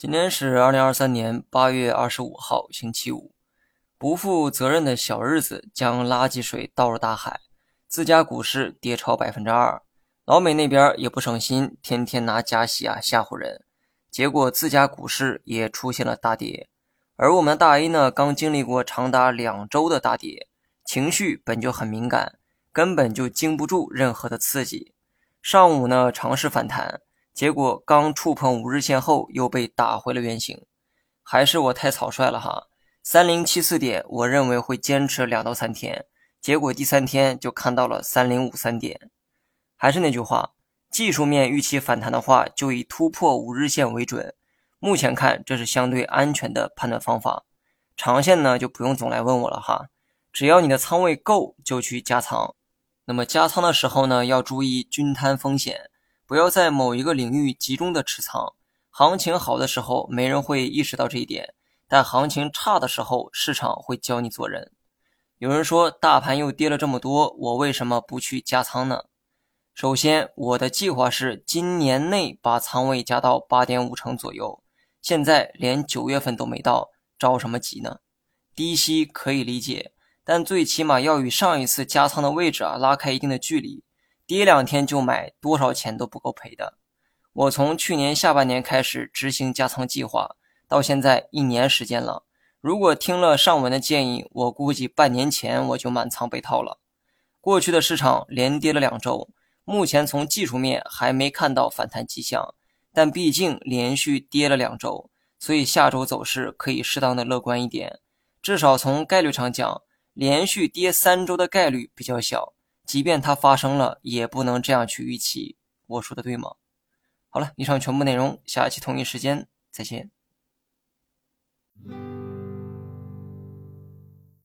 今天是二零二三年八月二十五号，星期五。不负责任的小日子将垃圾水倒入大海，自家股市跌超百分之二。老美那边也不省心，天天拿加息啊吓唬人，结果自家股市也出现了大跌。而我们大 A 呢，刚经历过长达两周的大跌，情绪本就很敏感，根本就经不住任何的刺激。上午呢尝试反弹。结果刚触碰五日线后，又被打回了原形，还是我太草率了哈。三零七四点，我认为会坚持两到三天，结果第三天就看到了三零五三点。还是那句话，技术面预期反弹的话，就以突破五日线为准。目前看，这是相对安全的判断方法。长线呢，就不用总来问我了哈。只要你的仓位够，就去加仓。那么加仓的时候呢，要注意均摊风险。不要在某一个领域集中的持仓，行情好的时候没人会意识到这一点，但行情差的时候市场会教你做人。有人说大盘又跌了这么多，我为什么不去加仓呢？首先，我的计划是今年内把仓位加到八点五成左右，现在连九月份都没到，着什么急呢？低吸可以理解，但最起码要与上一次加仓的位置啊拉开一定的距离。跌两天就买，多少钱都不够赔的。我从去年下半年开始执行加仓计划，到现在一年时间了。如果听了上文的建议，我估计半年前我就满仓被套了。过去的市场连跌了两周，目前从技术面还没看到反弹迹象，但毕竟连续跌了两周，所以下周走势可以适当的乐观一点。至少从概率上讲，连续跌三周的概率比较小。即便它发生了，也不能这样去预期。我说的对吗？好了，以上全部内容，下一期同一时间再见。